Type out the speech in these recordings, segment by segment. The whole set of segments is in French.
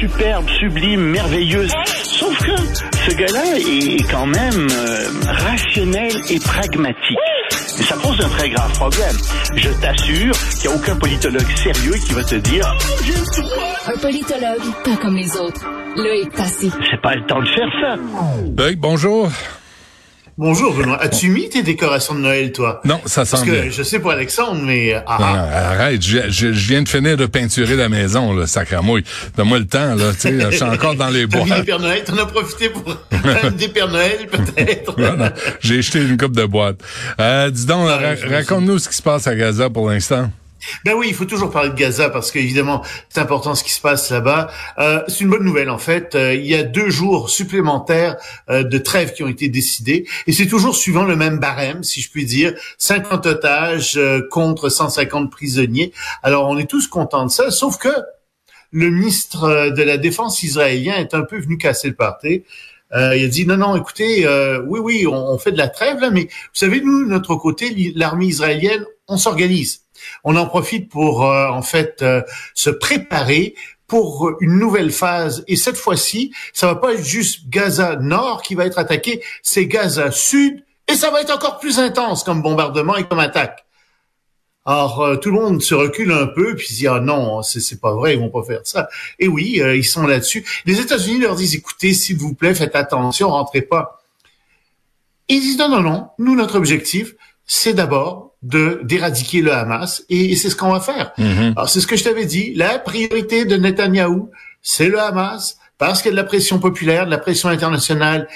Superbe, sublime, merveilleuse. Sauf que ce gars-là est quand même euh, rationnel et pragmatique. Et ça pose un très grave problème. Je t'assure qu'il n'y a aucun politologue sérieux qui va te dire droit. Un politologue, pas comme les autres. Loïc Tassi. C'est pas le temps de faire ça. Loïc, bonjour. Bonjour Benoît. As-tu mis tes décorations de Noël, toi? Non, ça Parce semble. que je sais pour Alexandre, mais... Ah, Non, ah. non, arrête, je, je- je viens de finir de peinturer la maison, là, sacramouille. Donne-moi le temps, là, tu sais, je suis encore dans les bois. Pères Noël, t'en as profité pour des Noël, peut-être? Non, non, J'ai jeté une coupe de boîte. Euh, dis donc, ra- raconte-nous ce qui se passe à Gaza pour l'instant. Ben oui, il faut toujours parler de Gaza parce qu'évidemment, c'est important ce qui se passe là-bas. Euh, c'est une bonne nouvelle en fait. Euh, il y a deux jours supplémentaires euh, de trêve qui ont été décidés et c'est toujours suivant le même barème, si je puis dire. 50 otages euh, contre 150 prisonniers. Alors on est tous contents de ça, sauf que le ministre euh, de la Défense israélien est un peu venu casser le party. Euh, il a dit non, non, écoutez, euh, oui, oui, on, on fait de la trêve là, mais vous savez, nous, notre côté, l'armée israélienne, on s'organise. On en profite pour euh, en fait euh, se préparer pour une nouvelle phase. Et cette fois-ci, ça va pas être juste Gaza Nord qui va être attaqué, c'est Gaza Sud, et ça va être encore plus intense comme bombardement et comme attaque. Alors euh, tout le monde se recule un peu puis dit ah non c'est c'est pas vrai ils vont pas faire ça et oui euh, ils sont là-dessus les États-Unis leur disent écoutez s'il vous plaît faites attention rentrez pas ils disent non non non nous notre objectif c'est d'abord de d'éradiquer le Hamas et, et c'est ce qu'on va faire Mhm. alors c'est ce que je t'avais dit la priorité de Netanyahou c'est le Hamas parce qu'il y a de la pression populaire de la pression internationale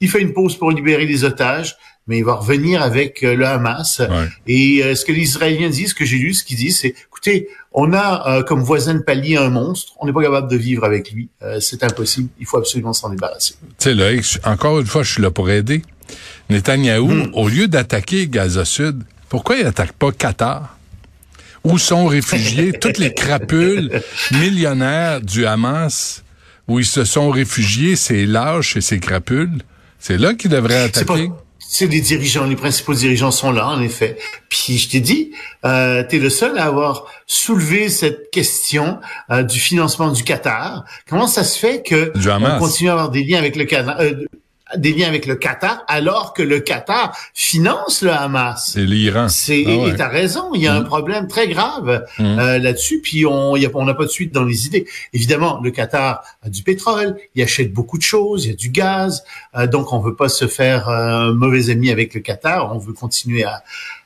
il fait une pause pour libérer les otages mais il va revenir avec euh, le Hamas Ouais. et euh, ce que les Israéliens disent, ce que j'ai lu, ce qu'ils disent, c'est écoutez, on a euh, comme voisin de palier un monstre, on n'est pas capable de vivre avec lui, c'est impossible, il faut absolument s'en débarrasser. Tu sais, Loïc, encore une fois, je suis là pour aider. Netanyahou, Hmm. au lieu d'attaquer Gaza Sud, pourquoi il attaque pas Qatar? Où sont réfugiés toutes les crapules millionnaires du Hamas, où ils se sont réfugiés, ces lâches et ces crapules? C'est là qu'il devrait C'est pas, attaquer. c'est les dirigeants, les principaux dirigeants sont là en effet. Puis je t'ai dit, euh, t'es le seul à avoir soulevé cette question euh, du financement du Qatar. Comment ça se fait que on continue à avoir des liens avec le Qatar? euh, des liens avec le Qatar alors que le Qatar finance le Hamas. C'est l'Iran. C'est Ah ouais. et t'as raison, il y a un problème très grave euh, là-dessus. Puis on y a- on n'a pas de suite dans les idées. Évidemment, le Qatar a du pétrole, il achète beaucoup de choses, il y a du gaz, euh, donc on veut pas se faire euh, un mauvais ami avec le Qatar. On veut continuer à,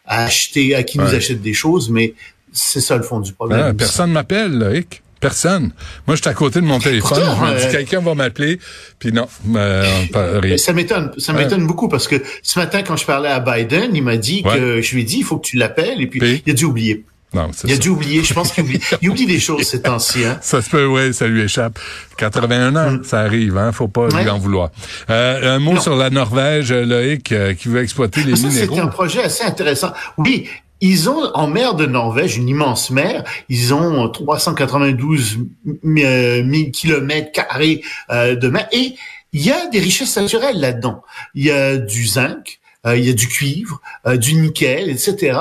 à acheter, à qui nous achète des choses, mais c'est ça le fond du problème. Ah, personne m'appelle, Loïc. Personne. Moi, je suis à côté de mon téléphone. pourtant, je me dis, euh, quelqu'un va m'appeler. Puis non, euh, pas- rien. Mais ça m'étonne, ça m'étonne beaucoup parce que ce matin quand je parlais à Biden, il m'a dit Ouais. que je lui ai dit il faut que tu l'appelles et puis, Puis? il a dû oublier. Non, Il a ça. dû oublier. Je pense qu'il oublie, il oublie des choses ces temps-ci. Hein. Ça se peut, ouais, ça lui échappe. 81 ans, ça arrive, hein, faut pas lui Ouais. en vouloir. Euh, un mot Non. sur la Norvège, euh, Loïc, euh, qui veut exploiter les Ça, minéraux. c'est un projet assez intéressant. Oui, ils ont en mer de Norvège, une immense mer, ils ont 392 000 kilomètres carrés euh, de mer et il y a des richesses naturelles là-dedans. Il y a du zinc, euh, il y a du cuivre, euh, du nickel, etc.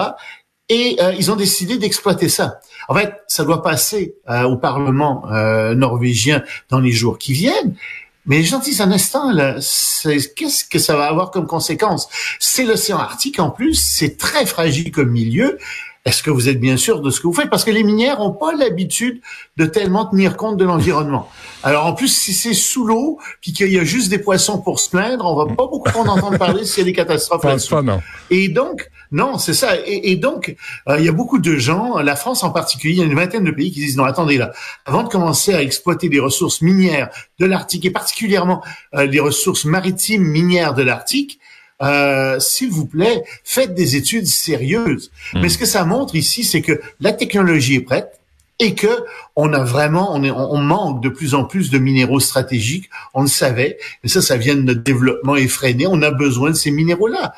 Et euh, ils ont décidé d'exploiter ça. En fait, ça doit passer euh, au Parlement euh, norvégien dans les jours qui viennent. Mais disent un instant, qu'est-ce que ça va avoir comme conséquence? C'est l'océan Arctique en plus, c'est très fragile comme milieu. Est-ce que vous êtes bien sûr de ce que vous faites? Parce que les minières n'ont pas l'habitude de tellement tenir compte de l'environnement. Alors en plus, si c'est sous l'eau, puis qu'il y a juste des poissons pour se plaindre, on va pas beaucoup en entendre parler s'il y a des catastrophes là-dessus. Et donc, non, c'est ça. Et, et donc, euh, il y a beaucoup de gens, la France en particulier, il y a une vingtaine de pays qui disent non, attendez là, avant de commencer à exploiter les ressources minières de l'Arctique et particulièrement euh, les ressources maritimes minières de l'Arctique, euh, s'il vous plaît, faites des études sérieuses. Mais ce que ça montre ici, c'est que la technologie est prête et que on a vraiment, on, est, on manque de plus en plus de minéraux stratégiques. On le savait, mais ça, ça vient de notre développement effréné. On a besoin de ces minéraux-là.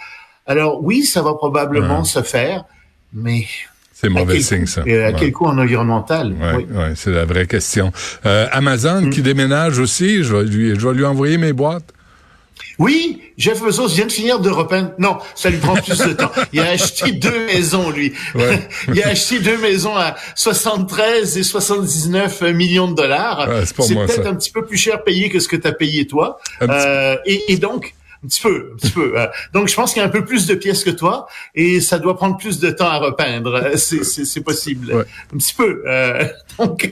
Alors oui, ça va probablement Ouais. se faire, mais C'est à mauvais signe, ça. Et à Ouais. quel coût en environnemental? Ouais, Oui. ouais, c'est la vraie question. Euh, Amazon Mm. qui déménage aussi, je vais lui, je vais lui envoyer mes boîtes. Oui, Jeff Bezos vient de finir de repeindre. Non, ça lui prend plus de temps. Il a acheté deux maisons, lui. Ouais. Il a acheté deux maisons à 73 et 79 millions de dollars. Ouais, c'est peut-être un petit peu plus cher payé que ce que tu as payé toi. Euh, et, et, donc, un petit peu, un petit peu. Euh, donc, je pense qu'il y a un peu plus de pièces que toi et ça doit prendre plus de temps à repeindre. C'est possible. Un petit peu. Euh, donc,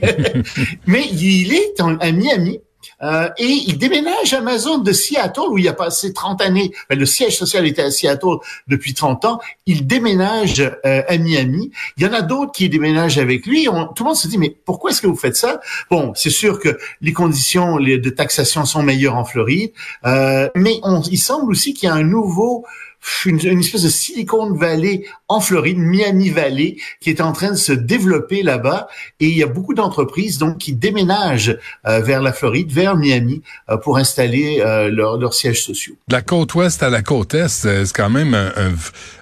mais il est à Miami euh, et il déménage Amazon de Seattle, où il a passé 30 années. le siège social était à Seattle depuis 30 ans. Il déménage euh, à Miami. Il y en a d'autres qui déménagent avec lui. tout le monde se dit, mais pourquoi est-ce que vous faites ça? Bon, c'est sûr que les conditions de taxation sont meilleures en Floride, euh, mais il semble aussi qu'il y a un nouveau une, espèce de Silicon Valley en Floride, Miami Valley, qui est en train de se développer là-bas. Et il y a beaucoup d'entreprises donc qui déménagent euh, vers la Floride, vers Miami, euh, pour installer euh, leurs leur sièges sociaux. De la côte ouest à la côte est, c'est quand même un,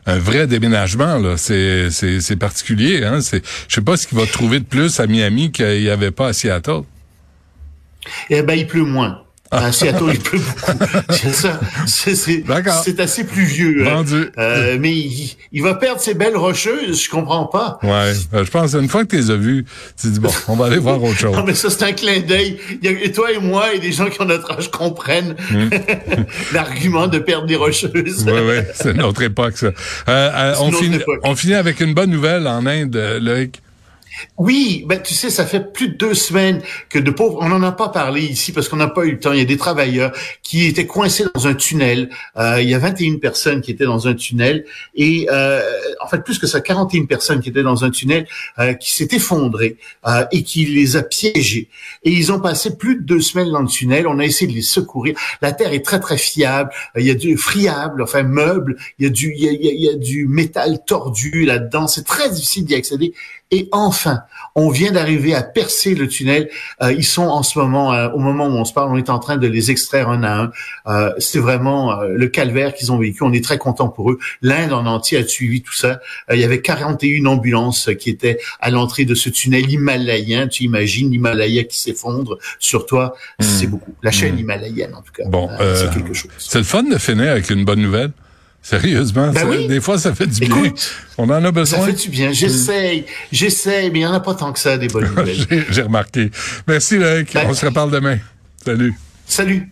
un, vrai déménagement. là. C'est particulier. Hein? Je sais pas ce qu'il va trouver de plus à Miami qu'il n'y avait pas à Seattle. Eh ben, il pleut moins. À Seattle, il pleut beaucoup. C'est assez pluvieux. Hein. Euh, mais il, va perdre ses belles rocheuses, je comprends pas. Ouais, euh, je pense une fois que tu les as vues, tu dis bon, on va aller voir autre chose. non, mais ça c'est un clin d'œil. Et toi et moi et des gens qui ont notre âge comprennent hmm. l'argument de perdre des rocheuses. Oui, oui, c'est notre époque ça. Euh, on, finit, on finit avec une bonne nouvelle en Inde, Loïc. Oui, ben tu sais, ça fait plus de deux semaines que de pauvres, on n'en a pas parlé ici parce qu'on n'a pas eu le temps. Il y a des travailleurs qui étaient coincés dans un tunnel. Euh, il y a 21 personnes qui étaient dans un tunnel et euh, en fait plus que ça, 41 personnes qui étaient dans un tunnel euh, qui s'est effondré euh, et qui les a piégés. Et ils ont passé plus de deux semaines dans le tunnel. On a essayé de les secourir. La terre est très très fiable. Il y a du friable, enfin meuble. Il y a du il y a, il y a du métal tordu là-dedans. C'est très difficile d'y accéder. Et enfin, on vient d'arriver à percer le tunnel. Euh, ils sont en ce moment, euh, au moment où on se parle, on est en train de les extraire un à un. Euh, c'est vraiment le calvaire qu'ils ont vécu. On est très content pour eux. L'Inde en entier a suivi tout ça. il y avait 41 ambulances qui étaient à l'entrée de ce tunnel himalayen. Tu imagines l'Himalaya qui s'effondre sur toi. Hmm. C'est beaucoup. La chaîne hmm. himalayenne, en tout cas. Bon, c'est quelque chose. C'est le fun de finir avec une bonne nouvelle. Sérieusement, ben des fois, ça fait du bien. On en a besoin. Ça fait du bien. J'essaye, j'essaye, mais il n'y en a pas tant que ça, des bonnes nouvelles. J'ai remarqué. Merci, Luc. Ben On se reparle demain. Salut. Salut.